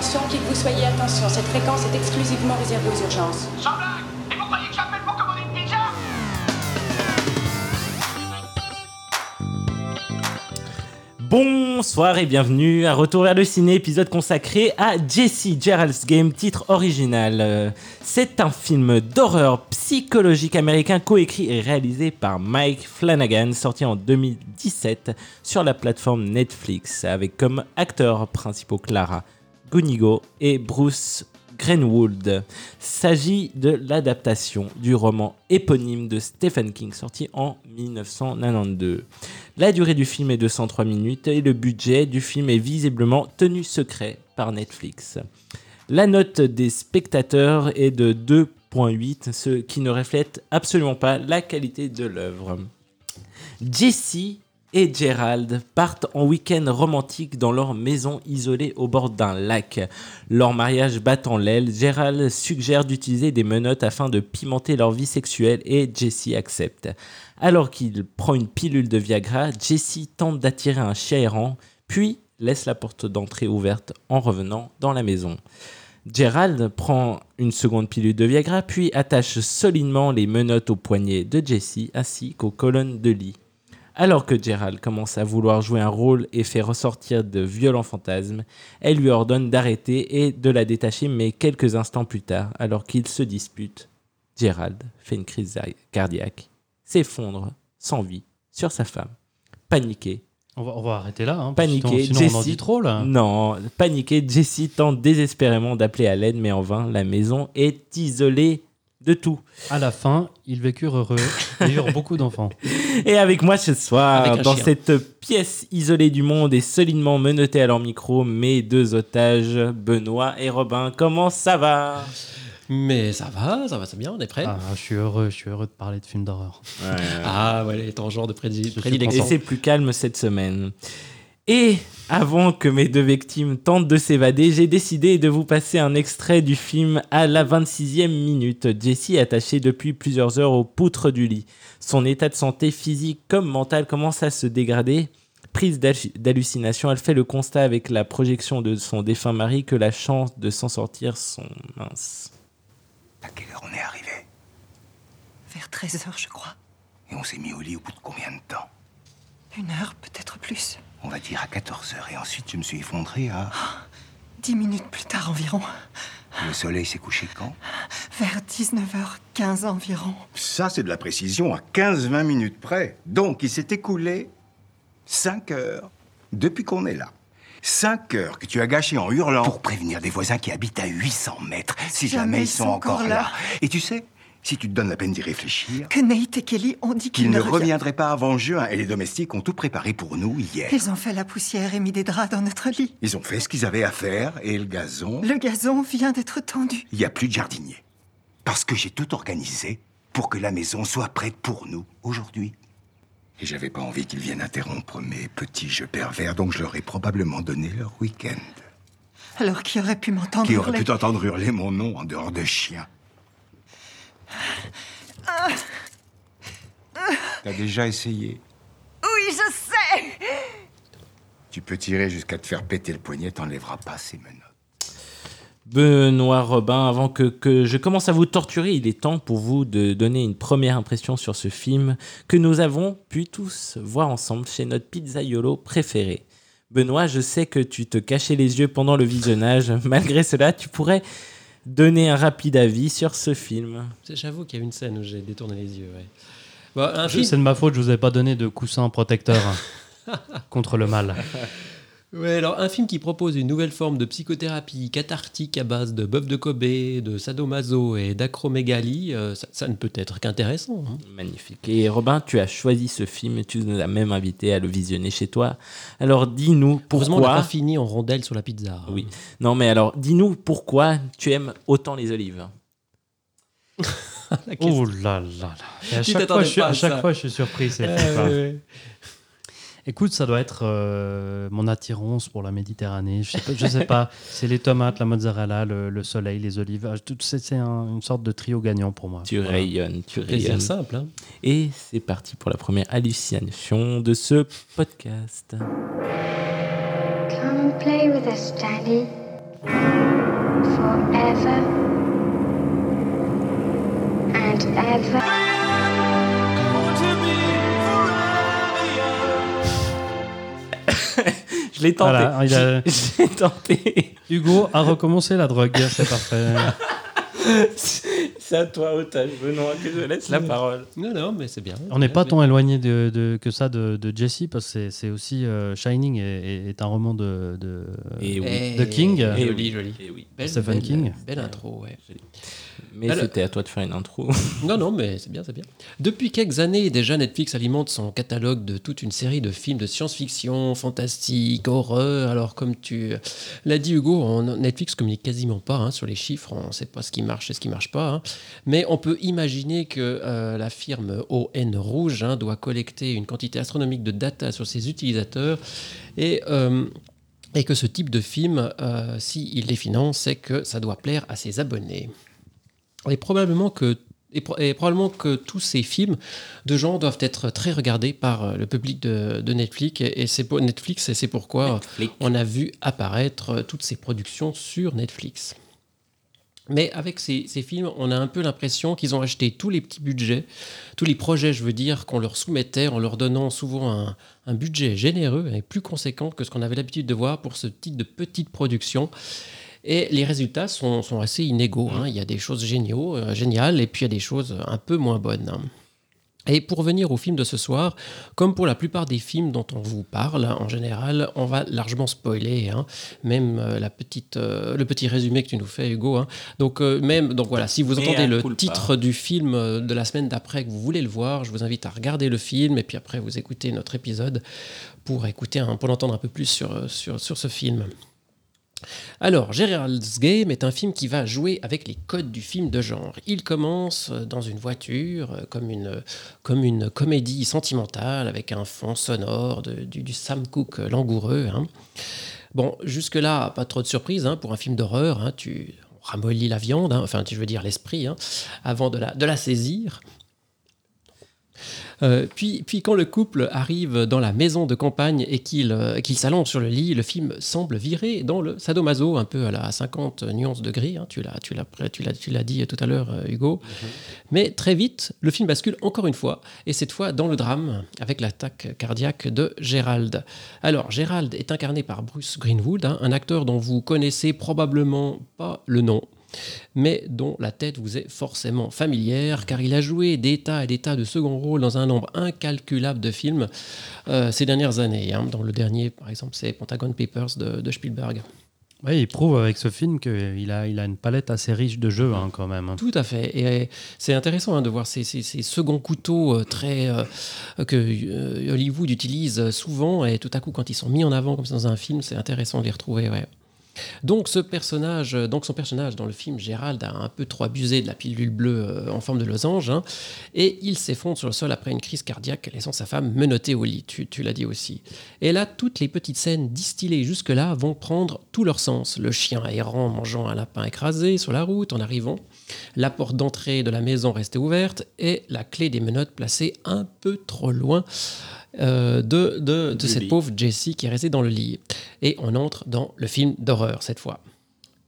attention, qui que vous soyez, attention. Cette fréquence est exclusivement réservée aux urgences. Sans blague Et vous croyez que j'appelle pour commander une pizza? Bonsoir et bienvenue à Retour vers le ciné, épisode consacré à Jesse Gerald's Game, titre original. Euh, C'est un film d'horreur psychologique américain coécrit et réalisé par Mike Flanagan, sorti en 2017 sur la plateforme Netflix, avec comme acteurs principaux Clara Gunigo et Bruce Greenwood. S'agit de l'adaptation du roman éponyme de Stephen King sorti en 1992. La durée du film est de 103 minutes et le budget du film est visiblement tenu secret par Netflix. La note des spectateurs est de 2.8, ce qui ne reflète absolument pas la qualité de l'œuvre. Jesse et Gerald partent en week-end romantique dans leur maison isolée au bord d'un lac. Leur mariage bat en l'aile, Gerald suggère d'utiliser des menottes afin de pimenter leur vie sexuelle et Jesse accepte. Alors qu'il prend une pilule de Viagra, Jesse tente d'attirer un chien errant, puis laisse la porte d'entrée ouverte en revenant dans la maison. Gerald prend une seconde pilule de Viagra, puis attache solidement les menottes aux poignets de Jesse ainsi qu'aux colonnes de lit. Alors que Gerald commence à vouloir jouer un rôle et fait ressortir de violents fantasmes, elle lui ordonne d'arrêter et de la détacher, mais quelques instants plus tard, alors qu'ils se disputent, Gerald fait une crise cardiaque, s'effondre sans vie sur sa femme. Paniqué, On va, on va arrêter là. Hein, Paniqué, Sinon, sinon on en Jessie- dit trop là. non, paniqué, Jesse tente désespérément d'appeler à l'aide, mais en vain, la maison est isolée de tout. À la fin, ils vécurent heureux et eurent beaucoup d'enfants. Et avec moi ce soir, dans chien. cette pièce isolée du monde et solidement menottée à leur micro, mes deux otages, Benoît et Robin. Comment ça va? Mais ça va, ça va, c'est bien, on est prêt. Ah, je suis heureux, je suis heureux de parler de films d'horreur. Ah, ouais, est en genre de prédi- suis Et prédilection. c'est plus calme cette semaine. Et avant que mes deux victimes tentent de s'évader, j'ai décidé de vous passer un extrait du film à la 26e minute. Jessie est attachée depuis plusieurs heures aux poutres du lit. Son état de santé physique comme mental commence à se dégrader. Prise d'hallu- d'hallucination, elle fait le constat avec la projection de son défunt mari que la chance de s'en sortir sont minces. À quelle heure on est arrivé? Vers 13 heures, je crois. Et on s'est mis au lit au bout de combien de temps? Une heure, peut-être plus. On va dire à 14 heures. Et ensuite, je me suis effondré à... Dix minutes plus tard environ. Le soleil s'est couché quand? Vers 19h15 environ. Ça, c'est de la précision à 15-20 minutes près. Donc, il s'est écoulé 5 heures depuis qu'on est là. 5 heures que tu as gâchées en hurlant pour prévenir des voisins qui habitent à 800 mètres, si jamais, ils sont, encore là. Et tu sais, si tu te donnes la peine d'y réfléchir, Que Nate et Kelly ont dit qu'ils ne reviendraient pas avant juin. Et les domestiques ont tout préparé pour nous hier. Ils ont fait la poussière et mis des draps dans notre lit. Ils ont fait ce qu'ils avaient à faire et le gazon... Le gazon vient d'être tendu. Il n'y a plus de jardinier. Parce que j'ai tout organisé pour que la maison soit prête pour nous aujourd'hui. Et j'avais pas envie qu'ils viennent interrompre mes petits jeux pervers, donc je leur ai probablement donné leur week-end. Alors qui aurait pu m'entendre Qui aurait pu t'entendre hurler mon nom en dehors de chien? T'as déjà essayé Oui, je sais Tu peux tirer jusqu'à te faire péter le poignet, t'enlèveras pas ces menottes. Benoît Robin, avant que, que je commence à vous torturer, il est temps pour vous de donner une première impression sur ce film que nous avons pu tous voir ensemble chez notre pizzaiolo préféré. Benoît, je sais que tu te cachais les yeux pendant le visionnage. Malgré cela, tu pourrais donner un rapide avis sur ce film. J'avoue qu'il y a une scène où j'ai détourné les yeux. ouais. Bon, un Je- film. C'est de ma faute, je vous ai pas donné de coussin protecteur contre le mal. Ouais, alors un film qui propose une nouvelle forme de psychothérapie cathartique à base de bœuf de Kobe, de sadomaso et d'acromégalie, euh, ça, ça ne peut être qu'intéressant. hein. Magnifique. Et Robin, tu as choisi ce film et tu nous as même invité à le visionner chez toi. Alors dis-nous Heureusement, on n'a pourquoi. pas fini en rondelle sur la pizza. hein. Oui. Non, mais alors dis-nous pourquoi tu aimes autant les olives. Oh là là là. Et à chaque, fois, je suis, pas à à chaque ça. fois, je suis surpris. c'est ouais. Écoute, ça doit être euh, mon attirance pour la Méditerranée. Je sais pas. Je sais pas. C'est les tomates, la mozzarella, le, le soleil, les olives. Ah, tout- C'est c'est un- une sorte de trio gagnant pour moi. Tu Voilà. rayonnes, tu Plaisir rayonnes. simple. Hein. Et c'est parti pour la première hallucination de ce podcast. Come play with us, Daddy. forever and ever. Je l'ai tenté. Voilà, il a- Je l'ai tenté. Hugo a recommencé la drogue, c'est parfait. C'est à toi, Otage Benoît, que je laisse la parole. Non, non, mais c'est bien. On n'est pas tant éloigné de, de- que ça de, de Jesse, parce que c'est- aussi euh, Shining est, est- un roman de, de, Et oui. Eh, de King. Et Joli, oui. joli. Et oui. Belle, Stephen belle- King. Belle intro, ouais. Mais c'était à toi de faire une intro. Non, non, mais c'est bien, c'est bien. Depuis quelques années, déjà, Netflix alimente son catalogue de toute une série de films de science-fiction, fantastique, horreur. Alors, comme tu l'as dit, Hugo, on- Netflix communique quasiment pas hein, sur les chiffres. On ne sait pas ce qui marche et ce qui marche pas. hein. Mais on peut imaginer que euh, la firme ON Rouge hein, doit collecter une quantité astronomique de data sur ses utilisateurs. Et. euh, et que ce type de film, euh, s'il les finance, c'est que ça doit plaire à ses abonnés. Et probablement que et, pro- et probablement que tous ces films de genre doivent être très regardés par le public de, de Netflix et, et c'est Netflix et c'est pourquoi Netflix. on a vu apparaître toutes ces productions sur Netflix. Mais avec ces, films, on a un peu l'impression qu'ils ont acheté tous les petits budgets, tous les projets, je veux dire, qu'on leur soumettait en leur donnant souvent un, budget généreux et plus conséquent que ce qu'on avait l'habitude de voir pour ce type de petite production. Et les résultats sont, sont assez inégaux. hein. Il y a des choses géniaux, euh, géniales et puis il y a des choses un peu moins bonnes. hein. Et pour revenir au film de ce soir, comme pour la plupart des films dont on vous parle, hein, en général, on va largement spoiler, hein. même euh, la petite, euh, le petit résumé que tu nous fais, Hugo. hein. Donc, euh, même, donc voilà, si vous entendez le titre du film de la semaine d'après que vous voulez le voir, je vous invite à regarder le film et puis après vous écoutez notre épisode pour écouter, un- pour l'entendre un peu plus sur, sur, sur ce film. Alors, Gerald's Game est un film qui va jouer avec les codes du film de genre. Il commence euh, dans une voiture, euh, comme une, comme une comédie sentimentale, avec un fond sonore du, Sam Cooke euh, langoureux. hein. Bon, jusque-là, pas trop de surprise hein, pour un film d'horreur. hein, tu ramollis la viande, hein, enfin, tu veux dire l'esprit, hein, avant de la, de la saisir. Euh, puis, puis quand le couple arrive dans la maison de campagne et qu'il euh, qu'il s'allonge sur le lit, le film semble virer dans le sadomaso, un peu à la 50 nuances de gris. hein. tu l'as dit tout à l'heure, euh, Hugo. Mais très vite, le film bascule encore une fois, et cette fois dans le drame, avec l'attaque cardiaque de Gérald. Alors, Gérald est incarné par Bruce Greenwood, hein, un acteur dont vous connaissez probablement pas le nom mais dont la tête vous est forcément familière, car il a joué des tas et des tas de second rôles dans un nombre incalculable de films euh, ces dernières années. hein. Dans le dernier, par exemple, c'est Pentagon Papers de, de Spielberg. Ouais, il prouve avec ce film qu'il a, il a une palette assez riche de jeux hein, quand même. hein. Tout à fait. Et euh, c'est intéressant hein, de voir ces, ces, ces seconds couteaux euh, très, euh, que euh, Hollywood utilise souvent, et tout à coup, quand ils sont mis en avant comme ça dans un film, c'est intéressant de les retrouver. Ouais. Euh, donc son personnage dans le film, Gérald, a un peu trop abusé de la pilule bleue euh, en forme de losange, hein, et il s'effondre sur le sol après une crise cardiaque, laissant sa femme menottée au lit. Tu, tu l'as dit aussi. Et là, toutes les petites scènes distillées jusque-là vont prendre tout leur sens. Le chien errant mangeant un lapin écrasé sur la route en arrivant, la porte d'entrée de la maison restée ouverte et la clé des menottes placée un peu trop loin euh, de, de, de cette lit. pauvre Jessie qui est restée dans le lit. Et on entre dans le film d'horreur cette fois.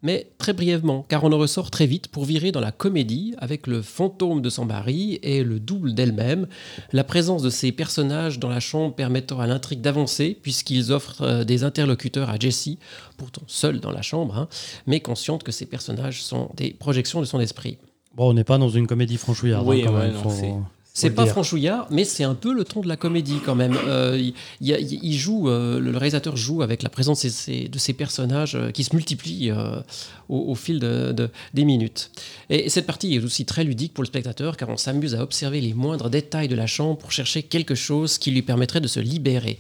Mais très brièvement, car on en ressort très vite pour virer dans la comédie avec le fantôme de son mari et le double d'elle-même, la présence de ces personnages dans la chambre permettant à l'intrigue d'avancer puisqu'ils offrent euh, des interlocuteurs à Jessie, pourtant seule dans la chambre, hein, mais consciente que ces personnages sont des projections de son esprit. Bon, on n'est pas dans une comédie franchouillarde. Oui, hein, quand ouais, même, non, faut- c'est- pas dire. franchouillard, mais c'est un peu le ton de la comédie quand même. Euh, il, joue, euh, le réalisateur joue avec la présence de ces, de personnages euh, qui se multiplient au, au fil de- de- des minutes. Et cette partie est aussi très ludique pour le spectateur car on s'amuse à observer les moindres détails de la chambre pour chercher quelque chose qui lui permettrait de se libérer.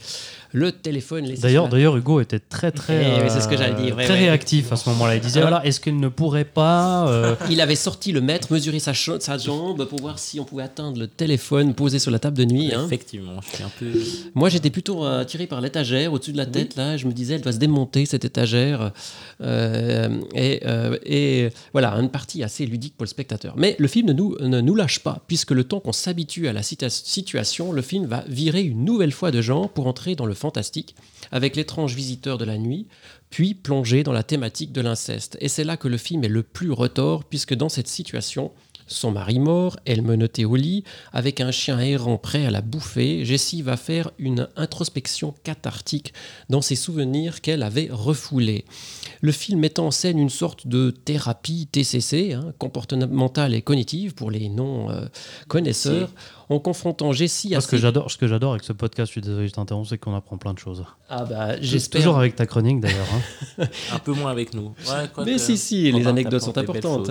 Le téléphone laissé D'ailleurs, d'ailleurs, Hugo était très très, Eh oui, c'est ce que euh, j'allais dire, ouais, très ouais. réactif à ce moment-là. Il disait Alors- voilà, est-ce qu'il ne pourrait pas euh, Il avait sorti le mètre, mesuré sa, jambe pour voir si on pouvait atteindre le téléphone posé sur la table de nuit. hein. Effectivement, je suis un peu. Moi, j'étais plutôt euh, attiré par l'étagère au-dessus de la tête. Là, je me disais, elle doit se démonter cette étagère. Euh, et, euh, et voilà, une partie assez ludique pour le spectateur. Mais le film ne nous, ne nous lâche pas, puisque le temps qu'on s'habitue à la situation, le film va virer une nouvelle fois de genre pour entrer dans le fantastique, avec l'étrange visiteur de la nuit, puis plonger dans la thématique de l'inceste. Et c'est là que le film est le plus retors, puisque dans cette situation, son mari mort, elle menottée au lit, avec un chien errant prêt à la bouffer, Jessie va faire une introspection cathartique dans ses souvenirs qu'elle avait refoulés. Le film met en scène une sorte de thérapie TCC, hein, comportementale et cognitive pour les non-connaisseurs, en confrontant Jessie à ce que j'adore, ce que j'adore avec ce podcast, je suis désolé, je t'interromps, c'est qu'on apprend plein de choses. Ah bah, Toujours j'espère. avec ta chronique d'ailleurs. hein. Un peu moins avec nous. Ouais, quoi Mais que- si, si, les anecdotes sont importantes.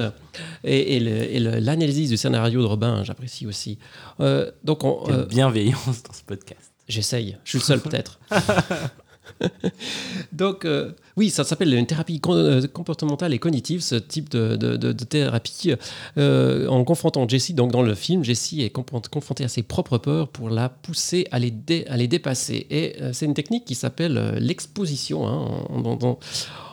Et, l'analyse du scénario de Robin, j'apprécie aussi. Euh, donc, on, euh, bienveillance dans ce podcast. J'essaye, je suis le seul peut-être. Donc, euh, oui, ça s'appelle une thérapie euh, comportementale et cognitive, ce type de, thérapie. Euh, en confrontant Jessie, donc dans le film, Jessie est confron- confrontée à ses propres peurs pour la pousser à les, dépasser. Et c'est une technique qui s'appelle l'exposition hein, en-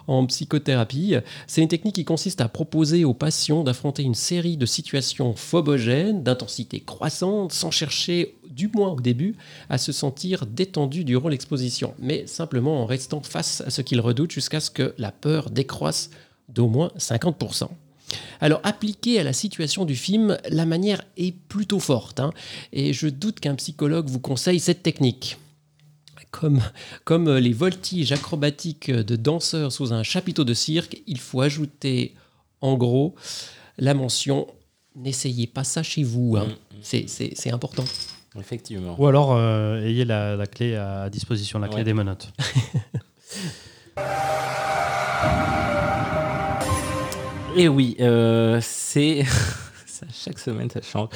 en psychothérapie. C'est une technique qui consiste à proposer aux patients d'affronter une série de situations phobogènes, d'intensité croissante, sans chercher, du moins au début, à se sentir détendu durant l'exposition, mais simplement en restant face à ce qu'ils redoutent jusqu'à ce que la peur décroisse d'au moins 50%. Alors, appliqué à la situation du film, la manière est plutôt forte, hein, et je doute qu'un psychologue vous conseille cette technique. Comme, comme les voltiges acrobatiques de danseurs sous un chapiteau de cirque, il faut ajouter, en gros, la mention N'essayez pas ça chez vous. hein. C'est- C'est c'est important. Effectivement. Ou alors, euh, ayez la, la clé à disposition, la clé des menottes. Et oui, euh, c'est. chaque semaine, ça change.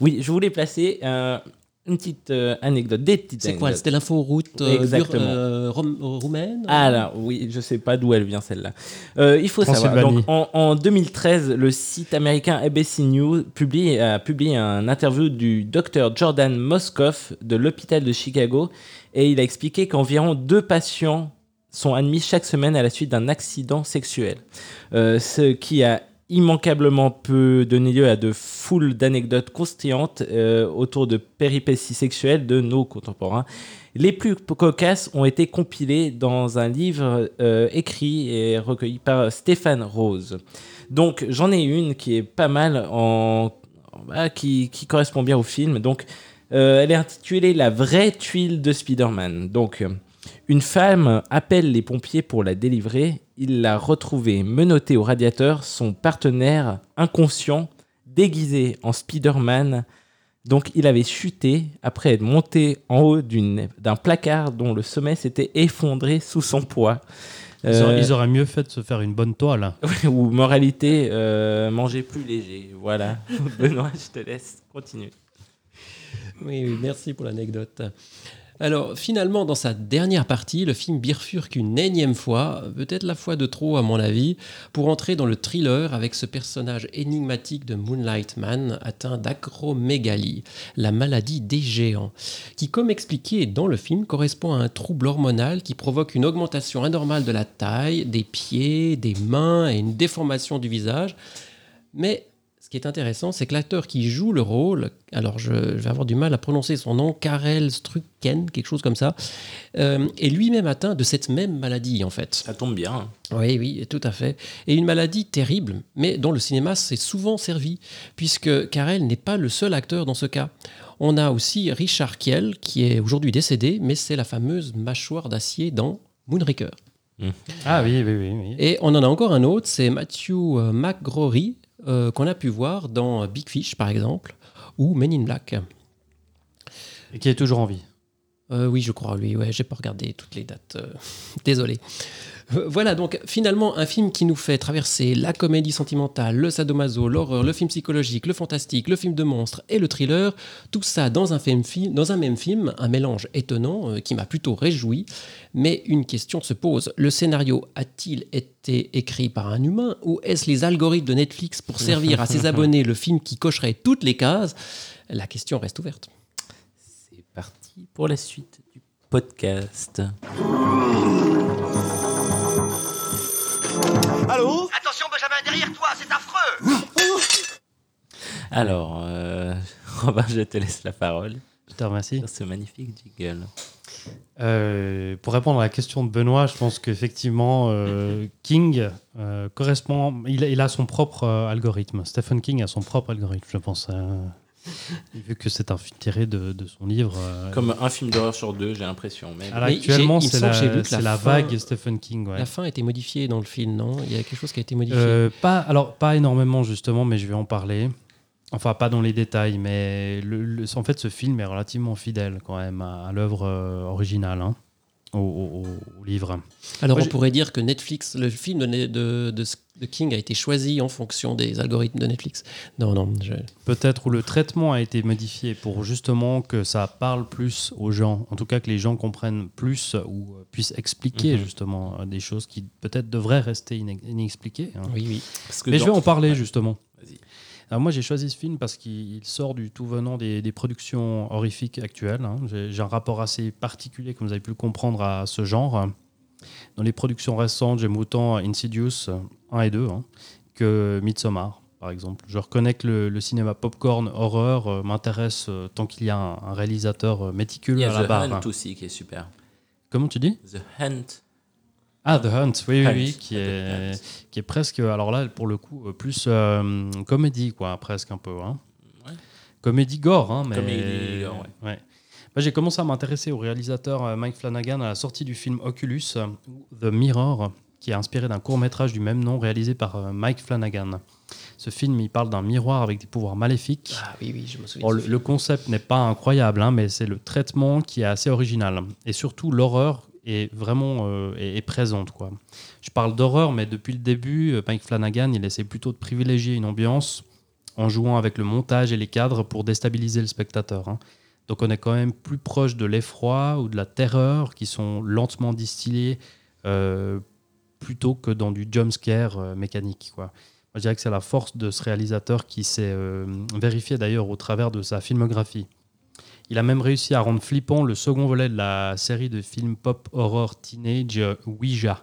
Oui, je voulais placer euh, une petite euh, anecdote, des petites C'est quoi anecdotes. C'était l'info-route euh, euh, rom- roumaine Alors, oui, je sais pas d'où elle vient celle-là. Euh, il faut savoir. Donc, en, en 2013, le site américain ABC News publie, a publié un interview du docteur Jordan Moskoff de l'hôpital de Chicago et il a expliqué qu'environ deux patients sont admis chaque semaine à la suite d'un accident sexuel. Euh, ce qui a immanquablement peut donner lieu à de foules d'anecdotes croustillantes euh, autour de péripéties sexuelles de nos contemporains. Les plus cocasses ont été compilées dans un livre euh, écrit et recueilli par Stéphane Rose. Donc j'en ai une qui est pas mal en, en- qui, qui correspond bien au film. Donc euh, elle est intitulée La vraie tuile de Spider-Man. Donc une femme appelle les pompiers pour la délivrer. Il l'a retrouvée menottée au radiateur, son partenaire inconscient, déguisé en Spider-Man. Donc il avait chuté après être monté en haut d'une- d'un placard dont le sommet s'était effondré sous son poids. Ils, auraient, Euh, ils auraient mieux fait de se faire une bonne toile. ou moralité, euh, manger plus léger. Voilà. Benoît, je te laisse continuer. Oui, oui, merci pour l'anecdote. Alors, finalement, dans sa dernière partie, le film bifurque une énième fois, peut-être la fois de trop à mon avis, pour entrer dans le thriller avec ce personnage énigmatique de Moonlight Man atteint d'acromégalie, la maladie des géants, qui, comme expliqué dans le film, correspond à un trouble hormonal qui provoque une augmentation anormale de la taille, des pieds, des mains et une déformation du visage. Mais ce qui est intéressant, c'est que l'acteur qui joue le rôle, alors je, je vais avoir du mal à prononcer son nom, Karel Strucken, quelque chose comme ça, euh, est lui-même atteint de cette même maladie en fait. Ça tombe bien. Oui, oui, tout à fait. Et une maladie terrible, mais dont le cinéma s'est souvent servi, puisque Karel n'est pas le seul acteur dans ce cas. On a aussi Richard Kiel, qui est aujourd'hui décédé, mais c'est la fameuse mâchoire d'acier dans Moonraker. Ah oui, oui, oui. oui. Et on en a encore un autre, c'est Matthew euh, McGrory, euh, qu'on a pu voir dans Big Fish, par exemple, ou Men in Black. Et qui est toujours en vie. Euh, oui, je crois, lui. Ouais, j'ai pas regardé toutes les dates. euh, Désolé. Euh, Voilà, donc finalement, un film qui nous fait traverser la comédie sentimentale, le sadomaso, l'horreur, le film psychologique, le fantastique, le film de monstre et le thriller. Tout ça dans un, film, film- dans un même film, un mélange étonnant euh, qui m'a plutôt réjoui. Mais une question se pose le scénario a-t-il été écrit par un humain ou est-ce les algorithmes de Netflix pour servir à ses abonnés le film qui cocherait toutes les cases? La question reste ouverte. C'est parti pour la suite du podcast. Allô Attention, Benjamin, derrière toi, c'est affreux Alors, euh, Robin, je te laisse la parole Je te remercie. sur ce magnifique jingle. Euh, pour répondre à la question de Benoît, je pense qu'effectivement, euh, King euh, correspond. Il a, il a son propre euh, algorithme. Stephen King a son propre algorithme, je pense. Vu que c'est un film tiré de, de son livre. euh, Comme un film d'horreur sur deux, j'ai l'impression. Mais... alors, Mais actuellement, c'est la, la la fin- vague Stephen King. ouais. La fin a été modifiée dans le film, non? Il y a quelque chose qui a été modifié? Euh, pas, alors, pas énormément, justement, mais je vais en parler. Enfin, pas dans les détails, mais le- le- en fait, ce film est relativement fidèle quand même à, à l'œuvre euh, originale, hein, au, au- au- au livre. Alors Moi, on pourrait dire que Netflix, le film de, de, de- de King a été choisi en fonction des algorithmes de Netflix. Non, non, je- Peut-être où le traitement a été modifié pour justement que ça parle plus aux gens, en tout cas que les gens comprennent plus ou euh, puissent expliquer Mhm. justement euh, des choses qui peut-être devraient rester inex- inexpliquées. hein. oui, oui. Parce que Mais je vais en parler Ouais. justement. Vas-y. Alors moi j'ai choisi ce film parce qu'il il sort du tout venant des, des productions horrifiques actuelles. hein. J'ai un rapport assez particulier, comme vous avez pu le comprendre, à ce genre. Dans les productions récentes, j'aime autant Insidious 1 et 2 hein, que Midsommar, par exemple. Je reconnais que le, le cinéma popcorn horreur euh, m'intéresse euh, tant qu'il y a un, un réalisateur euh, Il méticuleux y à a la The barre. Hunt aussi qui est super. Comment tu dis? The Hunt. Ah, The Hunt, oui, oui, Hunt. oui, qui est, qui est presque, alors là, pour le coup, plus euh, comédie, quoi, presque un peu. Hein. Ouais. Comédie gore, hein, mais. Comédie gore, ouais. J'ai commencé à m'intéresser au réalisateur euh, Mike Flanagan à la sortie du film Oculus, euh, The Mirror, qui est inspiré d'un court-métrage du même nom réalisé par Mike Flanagan. Ce film, il parle d'un miroir avec des pouvoirs maléfiques. Ah oui, oui, je me souviens. Bon, le, concept n'est pas incroyable, hein, mais c'est le traitement qui est assez original. Et surtout, l'horreur est vraiment euh, est, présente. Quoi. Je parle d'horreur, mais depuis le début, euh, Mike Flanagan, il essaie plutôt de privilégier une ambiance en jouant avec le montage et les cadres pour déstabiliser le spectateur. hein. Donc on est quand même plus proche de l'effroi ou de la terreur qui sont lentement distillés euh, plutôt que dans du jumpscare euh, mécanique. Quoi. Je dirais que c'est la force de ce réalisateur qui s'est vérifié d'ailleurs au travers de sa filmographie. Il a même réussi à rendre flippant le second volet de la série de films pop horror teenage Ouija.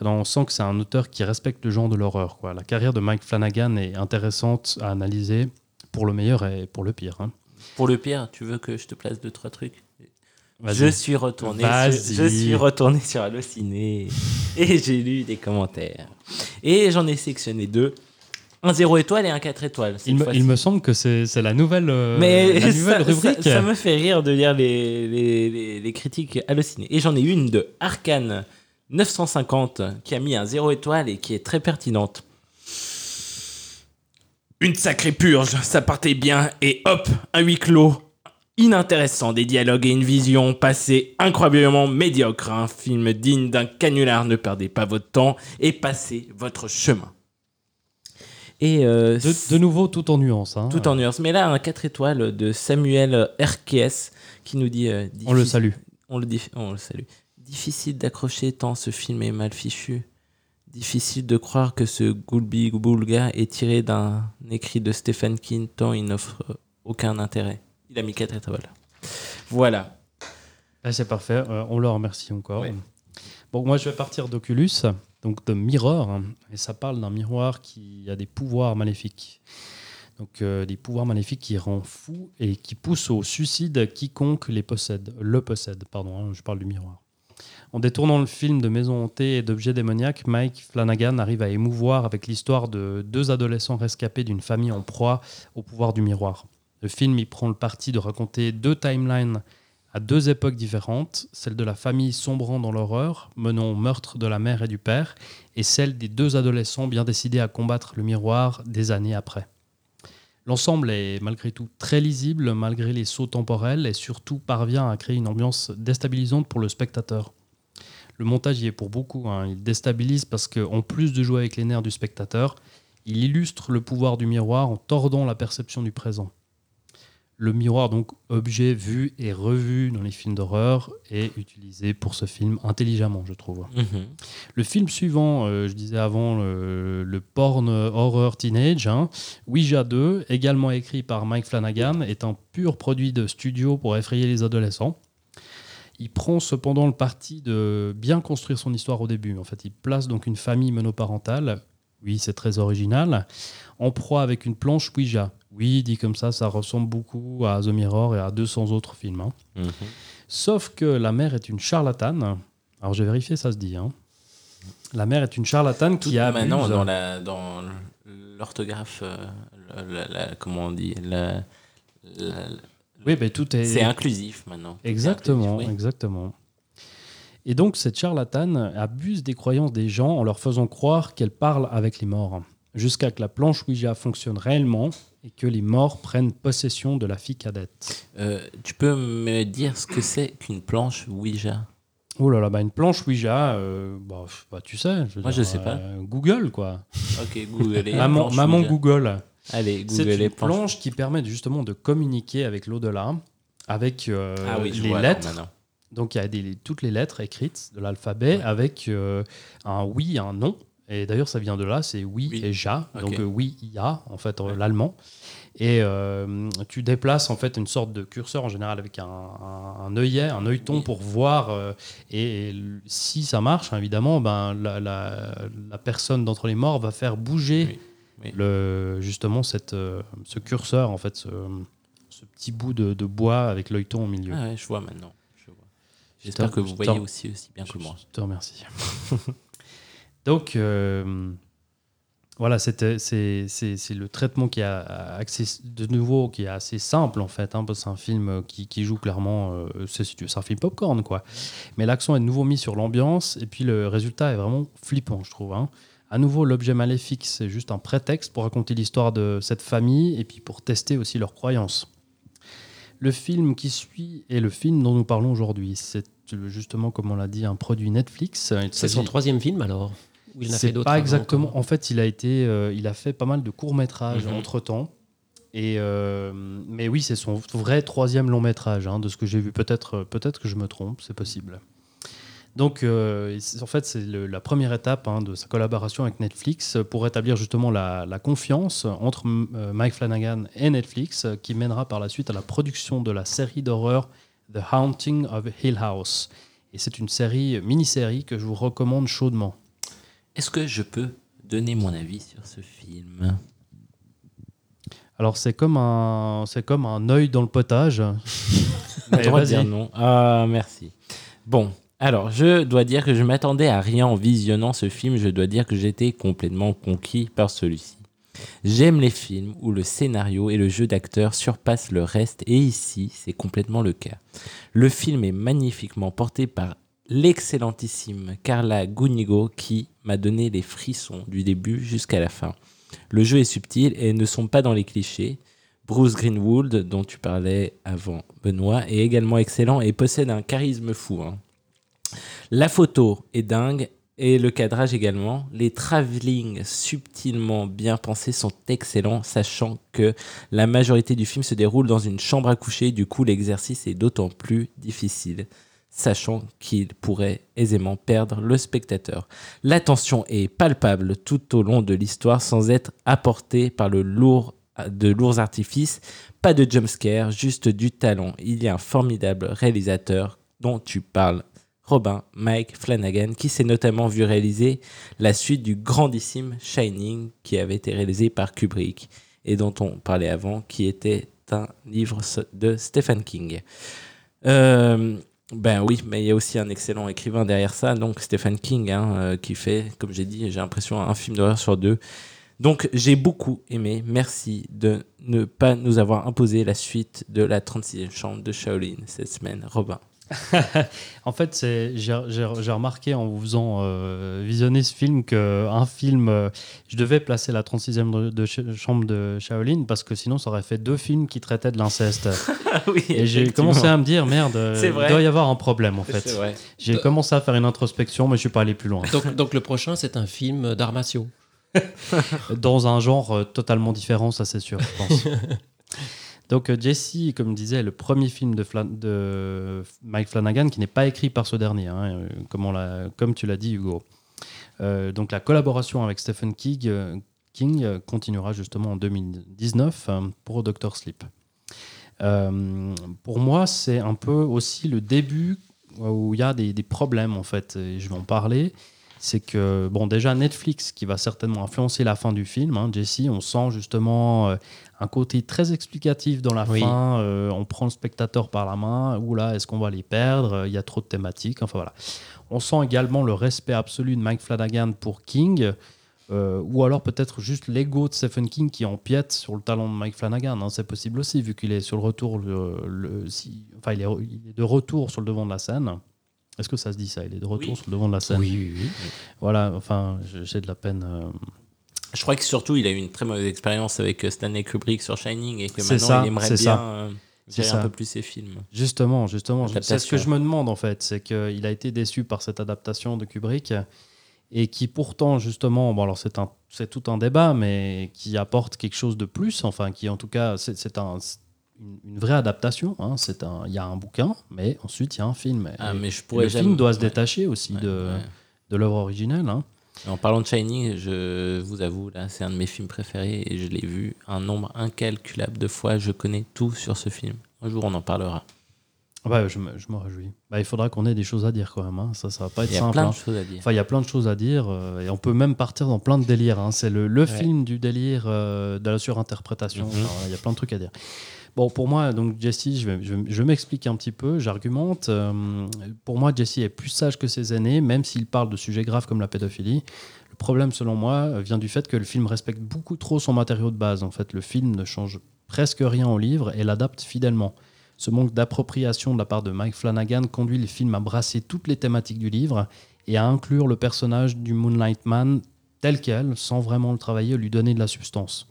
Alors, on sent que c'est un auteur qui respecte le genre de l'horreur. quoi. La carrière de Mike Flanagan est intéressante à analyser pour le meilleur et pour le pire. hein. Pour le pire, tu veux que je te place deux, trois trucs? Vas-y. Je suis retourné, sur, je suis retourné sur Allociné et j'ai lu des commentaires. Et j'en ai sélectionné deux. Un 0 étoile et un 4 étoiles. Il me, fois-ci. il me semble que c'est c'est la nouvelle, euh, Mais la nouvelle ça, rubrique. ça- ça me fait rire de lire les, les, les- les critiques hallucinées. Et j'en ai une de Arcane 950 qui a mis un 0 étoile et qui est très pertinente. Une sacrée purge, ça partait bien et hop, un huis clos. Inintéressant, des dialogues et une vision passée incroyablement médiocre. Un film digne d'un canular, ne perdez pas votre temps et passez votre chemin. Et euh, De, de nouveau, tout en nuance. hein. tout en nuance. Mais là, un 4 étoiles de Samuel RKS qui nous dit. euh, On le salue. On le, on le salue. Difficile d'accrocher tant ce film est mal fichu. Difficile de croire que ce Goulbi Boulga est tiré d'un écrit de Stephen King tant il n'offre aucun intérêt. Il a mis 4 étoiles. Voilà. Ah, c'est parfait, euh, on le remercie encore. Bon, moi je vais partir d'Oculus, donc de Mirror, hein, et ça parle d'un miroir qui a des pouvoirs maléfiques. Donc euh, des pouvoirs maléfiques qui rend fou et qui poussent au suicide quiconque les possède, le possède, pardon, hein, je parle du miroir. En détournant le film de maisons hantées et d'objets démoniaques, Mike Flanagan arrive à émouvoir avec l'histoire de deux adolescents rescapés d'une famille en proie au pouvoir du miroir. Le film y prend le parti de raconter deux timelines à deux époques différentes, celle de la famille sombrant dans l'horreur, menant au meurtre de la mère et du père, et celle des deux adolescents bien décidés à combattre le miroir des années après. L'ensemble est malgré tout très lisible, malgré les sauts temporels, et surtout parvient à créer une ambiance déstabilisante pour le spectateur. Le montage y est pour beaucoup, hein. il déstabilise parce qu'en plus de jouer avec les nerfs du spectateur, il illustre le pouvoir du miroir en tordant la perception du présent. Le miroir, donc objet vu et revu dans les films d'horreur, est utilisé pour ce film intelligemment, je trouve. Le film suivant, euh, je disais avant, le, le porn horror teenage, hein, Ouija 2, également écrit par Mike Flanagan, est un pur produit de studio pour effrayer les adolescents. Il prend cependant le parti de bien construire son histoire au début. En fait, il place donc une famille monoparentale, oui, c'est très original, en proie avec une planche Ouija. Oui, dit comme ça, ça ressemble beaucoup à The Mirror et à 200 autres films. hein. Sauf que la mère est une charlatane. Alors j'ai vérifié, ça se dit. hein. La mère est une charlatane Tout qui a maintenant dans la dans l'orthographe, euh, comment on dit, la- la- Oui, mais tout est. c'est inclusif maintenant. Exactement, Oui. exactement. Et donc cette charlatane abuse des croyances des gens en leur faisant croire qu'elle parle avec les morts, jusqu'à que la planche Ouija fonctionne réellement et que les morts prennent possession de la fille cadette. Euh, tu peux me dire ce que c'est qu'une planche Ouija? Oh là là, bah une planche Ouija, euh, bah, bah, tu sais. veux Moi, dire, je sais pas. euh, Google, quoi. Ok, googlez. maman maman. Google. Allez, C'est googlez une planche. planche qui permet justement de communiquer avec l'au-delà, avec Ah oui, je les lettres. Donc il y a des, toutes les lettres écrites de l'alphabet avec un oui, un non. Et d'ailleurs, ça vient de là, c'est oui, Oui. et ja. Donc euh, oui, ya, en fait, euh, Ouais. l'allemand. Et euh, tu déplaces en fait une sorte de curseur en général avec un, un, un œillet, un œilleton Oui. pour voir. euh, et, et si ça marche, évidemment, ben, la, la- la personne d'entre les morts va faire bouger Oui. Le, justement cette, ce curseur, en fait, ce, ce petit bout de, de bois avec l'œilleton au milieu. Ah ouais, je vois maintenant. J'espère que vous voyez aussi aussi bien que moi. Je te remercie. Donc, euh, voilà, c'était- c'est le traitement qui a accès, de nouveau, qui est assez simple en fait, hein, parce que c'est un film qui, qui joue clairement, euh, c'est un film popcorn quoi. Mais l'accent est de nouveau mis sur l'ambiance, et puis le résultat est vraiment flippant, je trouve. hein. À nouveau, l'objet maléfique, c'est juste un prétexte pour raconter l'histoire de cette famille, et puis pour tester aussi leurs croyances. Le film qui suit est le film dont nous parlons aujourd'hui. C'est euh, justement, comme on l'a dit, un produit Netflix. C'est son troisième film alors Ou il en a fait d'autres pas exactement. En fait, il a été, euh, il a fait pas mal de courts métrages Mhm. entre temps. Et euh, mais oui, c'est son vrai troisième long métrage, hein, de ce que j'ai vu. Peut-être, euh, peut-être que je me trompe, c'est possible. Donc, euh, en fait, c'est la première étape hein, de sa collaboration avec Netflix pour établir justement la, la confiance entre euh, Mike Flanagan et Netflix, euh, qui mènera par la suite à la production de la série d'horreur The Haunting of Hill House. Et c'est une série, mini-série que je vous recommande chaudement. Est-ce que je peux donner mon avis sur ce film? Alors c'est comme un c'est comme un œil dans le potage. Mais vas-y. dire non. Ah, merci. Bon, alors, je dois dire que je m'attendais à rien en visionnant ce film. Je dois dire que j'étais complètement conquis par celui-ci. J'aime les films où le scénario et le jeu d'acteur surpassent le reste, et ici, c'est complètement le cas. Le film est magnifiquement porté par l'excellentissime Carla Gunigo qui m'a donné les frissons du début jusqu'à la fin. Le jeu est subtil et ne sont pas dans les clichés. Bruce Greenwood, dont tu parlais avant Benoît, est également excellent et possède un charisme fou. hein. La photo est dingue et le cadrage également. Les travelling subtilement bien pensés sont excellents, sachant que la majorité du film se déroule dans une chambre à coucher. Du coup, l'exercice est d'autant plus difficile, sachant qu'il pourrait aisément perdre le spectateur. La tension est palpable tout au long de l'histoire sans être apportée par le lourd de lourds artifices, pas de jumpscare, juste du talent. Il y a un formidable réalisateur dont tu parles, Robin Mike Flanagan, qui s'est notamment vu réaliser la suite du grandissime Shining, qui avait été réalisé par Kubrick et dont on parlait avant, qui était un livre de Stephen King. Euh, ben oui, mais il y a aussi un excellent écrivain derrière ça, donc Stephen King, hein, euh, qui fait, comme j'ai dit, j'ai l'impression, un film d'horreur sur deux. Donc j'ai beaucoup aimé. Merci de ne pas nous avoir imposé la suite de la 36e chambre de Shaolin cette semaine. Robin. En fait, c'est- j'ai remarqué en vous faisant euh, visionner ce film qu'un film, euh, je devais placer la 36e de, de ch- chambre de Shaolin parce que sinon ça aurait fait deux films qui traitaient de l'inceste. oui, Et j'ai commencé à me dire, merde, euh, il doit y avoir un problème en C'est fait. vrai. J'ai commencé à faire une introspection, mais je suis pas allé plus loin. donc, donc le prochain, c'est un film d'arts. Dans un genre totalement différent, ça c'est sûr, je pense. Donc euh, Jesse, comme est le premier film de, Mike Flanagan qui n'est pas écrit par ce dernier, hein, euh, comme, tu l'as dit Hugo. Euh, donc la collaboration avec Stephen King, continuera justement en 2019 euh, pour Doctor Sleep. Pour moi, c'est un peu aussi le début où il y a des, des problèmes en fait, et je vais en parler. C'est que, bon, déjà Netflix, qui va certainement influencer la fin du film, hein, Jesse, on sent justement euh, un côté très explicatif dans la Oui. fin. euh, on prend le spectateur par la main. Ou là, est-ce qu'on va les perdre Il y a trop de thématiques. Enfin voilà. On sent également le respect absolu de Mike Flanagan pour King. euh, ou alors peut-être juste l'ego de Stephen King qui empiète sur le talent de Mike Flanagan. hein. C'est possible aussi, vu qu'il est sur le retour, le, le- si- enfin, il est, il est de retour sur le devant de la scène. Est-ce que ça se dit ça Il est de retour Oui. sur le devant de la scène. Oui, oui, oui. Voilà, enfin, j'ai de la peine. euh, Je crois que surtout, il a eu une très mauvaise expérience avec euh, Stanley Kubrick sur Shining et que maintenant, ça, il aimerait bien ça. euh, C'est gérer ça. un peu plus ses films. Justement, justement, c'est ce que je me demande en fait, c'est qu'il a été déçu par cette adaptation de Kubrick et qui pourtant justement, bon alors c'est tout un débat, mais qui apporte quelque chose de plus, enfin qui en tout cas c'est, un, une, une vraie adaptation. hein. c'est un, il y a un bouquin, mais ensuite il y a un film. Ah, Et- mais je et pourrais le jamais- film doit se ouais. détacher aussi Ouais, de, ouais. de l'œuvre originelle. hein. En parlant de Shining, je vous avoue, là, c'est un de mes films préférés et je l'ai vu un nombre incalculable de fois. Je connais tout sur ce film. Un jour, on en parlera. Ouais, je, me, je me réjouis. Bah, il faudra qu'on ait des choses à dire quand même. hein. Ça, ça va pas être Il y a simple. plein hein. de choses à dire. Enfin, il y a plein de choses à dire euh, et on peut même partir dans plein de délires. hein. C'est le, le Ouais. film du délire euh, de la surinterprétation. Mhm. Il y a plein de trucs à dire. Bon, pour moi, donc Jesse, je, je, m'explique un petit peu, j'argumente. Euh, pour moi, Jesse est plus sage que ses aînés, même s'il parle de sujets graves comme la pédophilie. Le problème, selon moi, vient du fait que le film respecte beaucoup trop son matériau de base. En fait, le film ne change presque rien au livre et l'adapte fidèlement. Ce manque d'appropriation de la part de Mike Flanagan conduit le film à brasser toutes les thématiques du livre et à inclure le personnage du Moonlight Man tel quel, sans vraiment le travailler lui donner de la substance.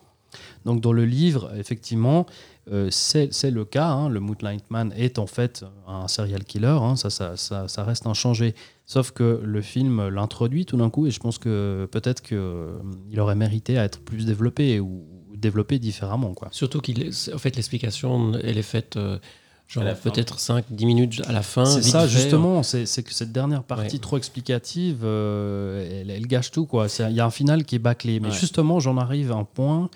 Donc dans le livre, effectivement, euh, c'est le cas. hein. le Moonlight Man est en fait un serial killer. hein. ça, ça, ça, ça reste inchangé. Sauf que le film l'introduit tout d'un coup et je pense que peut-être qu'il aurait mérité à être plus développé ou développé différemment. Quoi. Surtout qu'il en fait, l'explication, elle est faite euh, genre peut-être 5-10 minutes à la fin. C'est ça, fait. justement. C'est c'est que cette dernière partie Ouais. trop explicative, euh, elle, elle gâche tout. Il y a un final qui est bâclé. Mais Ouais. justement, j'en arrive à un point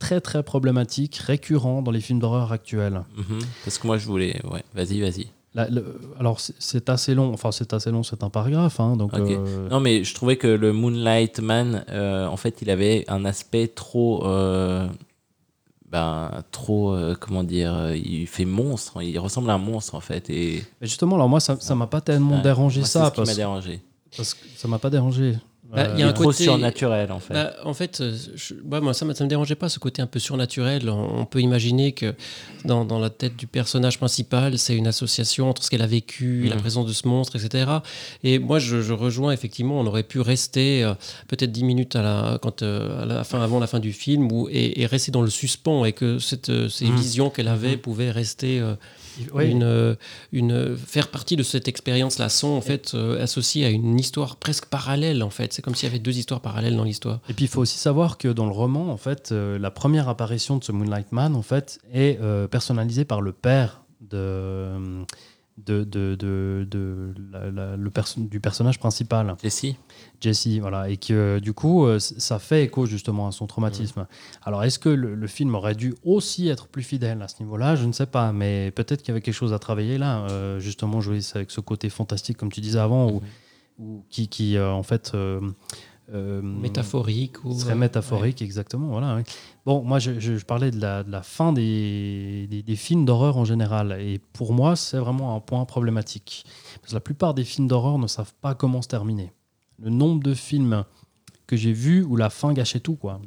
très, très problématique, récurrent dans les films d'horreur actuels. Mhm. Parce que moi, je voulais. Ouais, vas-y, vas-y. Le- alors, c'est- assez long. Enfin, c'est assez long, c'est un paragraphe. hein, donc, euh, Non, mais je trouvais que le Moonlight Man, euh, en fait, il avait un aspect trop. euh, ben, trop. euh, comment dire Il fait monstre. Il ressemble à un monstre, en fait. Et justement, alors moi, ça ça m'a pas tellement Ouais, dérangé moi, ça. ce qui m'a parce, dérangé. parce que ça m'a pas dérangé. Bah, il y a est un trop côté- surnaturel, en fait. Bah, en fait, euh, je- ouais, moi, ça ne me dérangeait pas, ce côté un peu surnaturel. On, peut imaginer que dans, dans la tête du personnage principal, c'est une association entre ce qu'elle a vécu, la Mhm. présence de ce monstre, etc. Et moi, je, je rejoins effectivement, on aurait pu rester euh, peut-être 10 minutes à la, quand, euh, à la fin, avant la fin du film ou, et, et rester dans le suspens et que cette, euh, ces Mhm. visions qu'elle avait pouvaient rester. euh, Oui. une, euh, une, faire partie de cette expérience-là sont en fait euh, associées à une histoire presque parallèle en fait. C'est comme s'il y avait deux histoires parallèles dans l'histoire. Et puis il faut aussi savoir que dans le roman, en fait, euh, la première apparition de ce Moonlight Man, en fait, est euh, personnalisée par le père de, de, de, de- de la- la- le perso- du personnage principal, Jessie Jesse. Voilà, et que euh, du coup, euh, ça fait écho justement à son traumatisme. Alors, est-ce que le, le film aurait dû aussi être plus fidèle à ce niveau-là? Je ne sais pas, mais peut-être qu'il y avait quelque chose à travailler là, euh, justement, jouer avec ce côté fantastique, comme tu disais avant, ou, ou qui, qui euh, en fait. euh, Métaphorique ou serait métaphorique, exactement. Voilà. Bon, moi, je, je- je parlais de la, de la fin des, des, des films d'horreur en général. Et pour moi, c'est vraiment un point problématique. Parce que la plupart des films d'horreur ne savent pas comment se terminer. Le nombre de films que j'ai vus où la fin gâchait tout, quoi.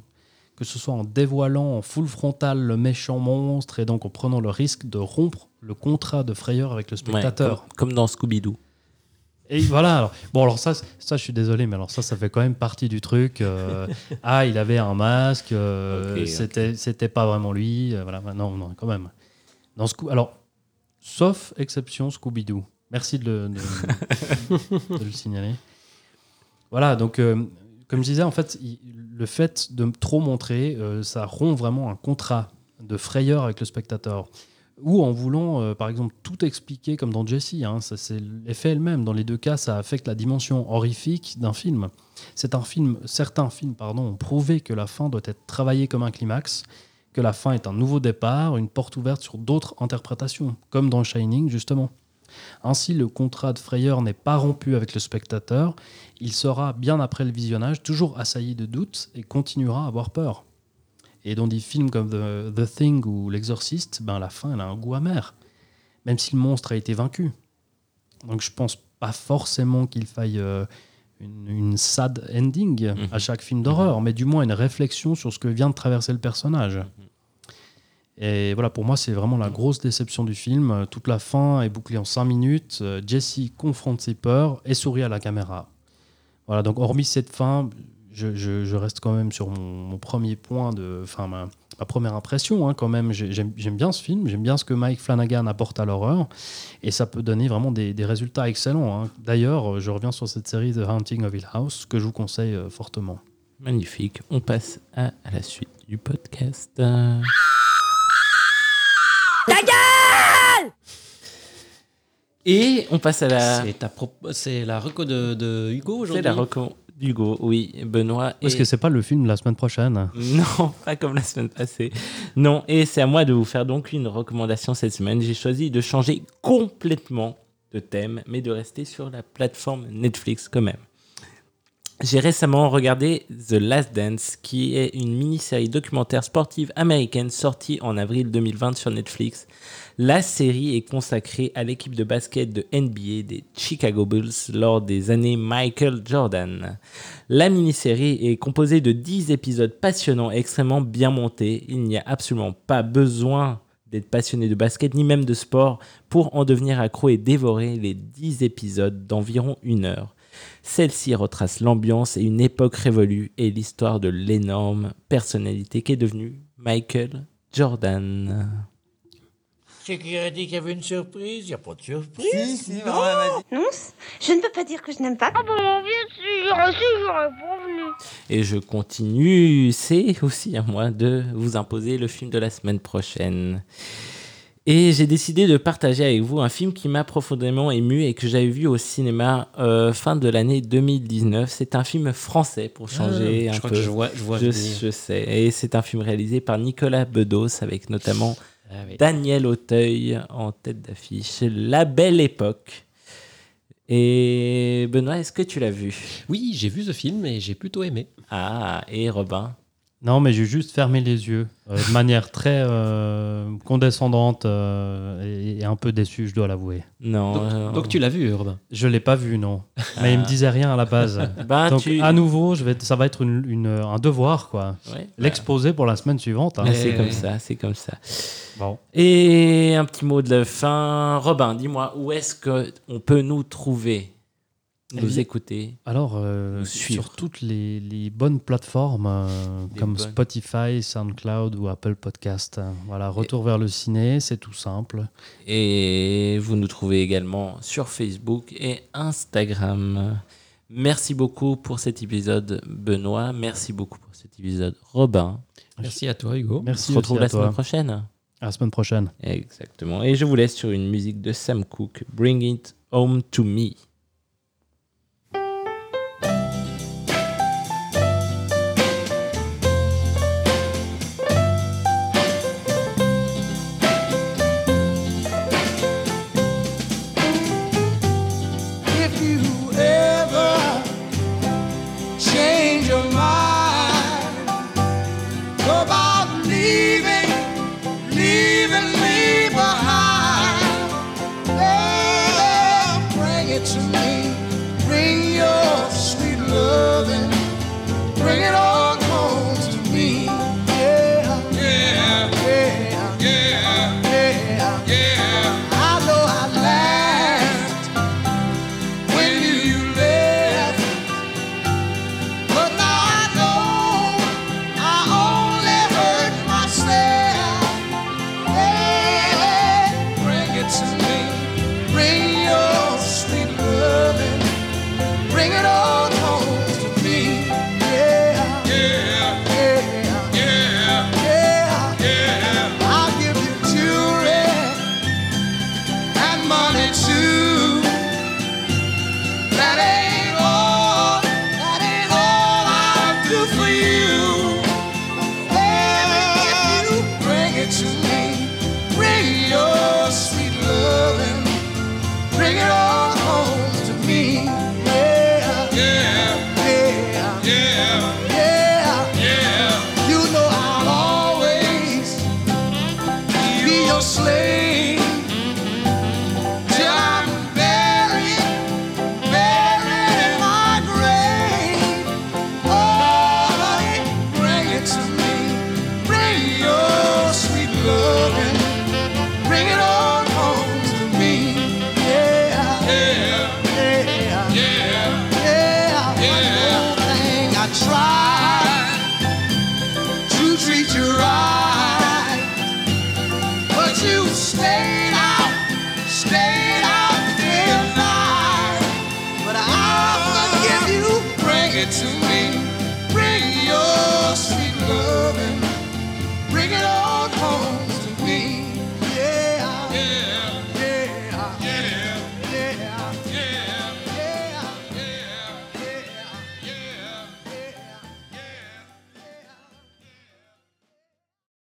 Que ce soit en dévoilant en full frontal le méchant monstre et donc en prenant le risque de rompre le contrat de frayeur avec le Ouais, spectateur. comme, comme dans Scooby-Doo. Et voilà. Alors, bon, alors ça, ça, je suis désolé, mais alors ça, ça fait quand même partie du truc. euh, ah, il avait un masque. euh, c'était, c'était pas vraiment lui. euh, voilà. Non, non, quand même. Dans Scoo- alors, sauf exception Scooby-Doo. Merci de le, de- de le signaler. Voilà. Donc, euh, comme je disais, en fait, il- le fait de trop montrer, ça rompt vraiment un contrat de frayeur avec le spectateur ou en voulant, euh, par exemple, tout expliquer comme dans Jesse. hein, ça, c'est l'effet elle-même. Dans les deux cas, ça affecte la dimension horrifique d'un film. C'est un film, certains films, pardon, ont prouvé que la fin doit être travaillée comme un climax, que la fin est un nouveau départ, une porte ouverte sur d'autres interprétations, comme dans Shining justement. Ainsi, le contrat de frayeur n'est pas rompu avec le spectateur. Il sera, bien après le visionnage, toujours assailli de doutes et continuera à avoir peur. Et dans des films comme The, The Thing ou L'Exorciste, ben, la fin elle a un goût amer, même si le monstre a été vaincu. Donc je pense pas forcément qu'il faille euh, une, une sad ending Mhm. à chaque film d'horreur, mais du moins une réflexion sur ce que vient de traverser le personnage. Et voilà, pour moi, c'est vraiment la grosse déception du film. Toute la fin est bouclée en 5 minutes. Euh, Jesse confronte ses peurs et sourit à la caméra. Voilà, donc hormis cette fin, je, je- je reste quand même sur mon, mon premier point de. Enfin, ma, ma première impression, hein, quand même. J'ai- J'aime bien ce film, j'aime bien ce que Mike Flanagan apporte à l'horreur. Et ça peut donner vraiment des, des résultats excellents. hein. D'ailleurs, je reviens sur cette série The Haunting of Hill House que je vous conseille euh, fortement. Magnifique. On passe à, à la suite du podcast. Euh, Et on passe à la. C'est ta pro- c'est la reco de, de Hugo C'est aujourd'hui. la reco d'Hugo, oui, Benoît. Est-ce et- que c'est pas le film de la semaine prochaine? Non, pas comme la semaine passée. Non, et c'est à moi de vous faire donc une recommandation cette semaine. J'ai choisi de changer complètement de thème, mais de rester sur la plateforme Netflix quand même. J'ai récemment regardé The Last Dance, qui est une mini-série documentaire sportive américaine sortie en avril 2020 sur Netflix. La série est consacrée à l'équipe de basket de NBA des Chicago Bulls lors des années Michael Jordan. La mini-série est composée de 10 épisodes passionnants et extrêmement bien montés. Il n'y a absolument pas besoin d'être passionné de basket ni même de sport pour en devenir accro et dévorer les 10 épisodes d'environ une heure. Celle-ci retrace l'ambiance et une époque révolue et l'histoire de l'énorme personnalité qu'est devenue Michael Jordan. C'est qui a dit qu'il y avait une surprise? Il n'y a pas de surprise. Non, je ne peux pas dire que je n'aime pas. Ah bon, bien sûr, si j'aurais prévenu. Et je continue, c'est aussi à moi de vous imposer le film de la semaine prochaine. Et j'ai décidé de partager avec vous un film qui m'a profondément ému et que j'avais vu au cinéma euh, fin de l'année 2019. C'est un film français pour changer Ah, un je crois peu. que je vois, je vois je, je sais. Et c'est un film réalisé par Nicolas Bedos avec notamment Ah oui. Daniel Auteuil en tête d'affiche. La belle époque. Et Benoît, est-ce que tu l'as vu? Oui, j'ai vu ce film et j'ai plutôt aimé. Ah, et Robin? Non, mais j'ai juste fermé les yeux euh, de manière très euh, condescendante euh, et, et un peu déçu, je dois l'avouer. Non. Donc, euh, donc tu l'as vu, Urbain? Je l'ai pas vu, non. Mais il me disait rien à la base. bah, Donc tu... à nouveau, je vais, ça va être une- une- un devoir, quoi. Ouais, L'exposer pour la semaine suivante. hein. bah, c'est Eh comme ça, c'est comme ça. Bon. Et un petit mot de la fin. Robin, dis-moi, où est-ce qu'on peut nous trouver? Nous écouter Alors, euh, Nous sur toutes les, les bonnes plateformes euh, comme bonnes. Spotify, SoundCloud ou Apple Podcast. Voilà, retour vers le ciné, c'est tout simple. Et vous nous trouvez également sur Facebook et Instagram. Merci beaucoup pour cet épisode, Benoît. Merci beaucoup pour cet épisode, Robin. Merci à toi, Hugo. On Merci se retrouve la toi. semaine prochaine. À la semaine prochaine. Exactement. Et je vous laisse sur une musique de Sam Cooke, Bring It Home to Me.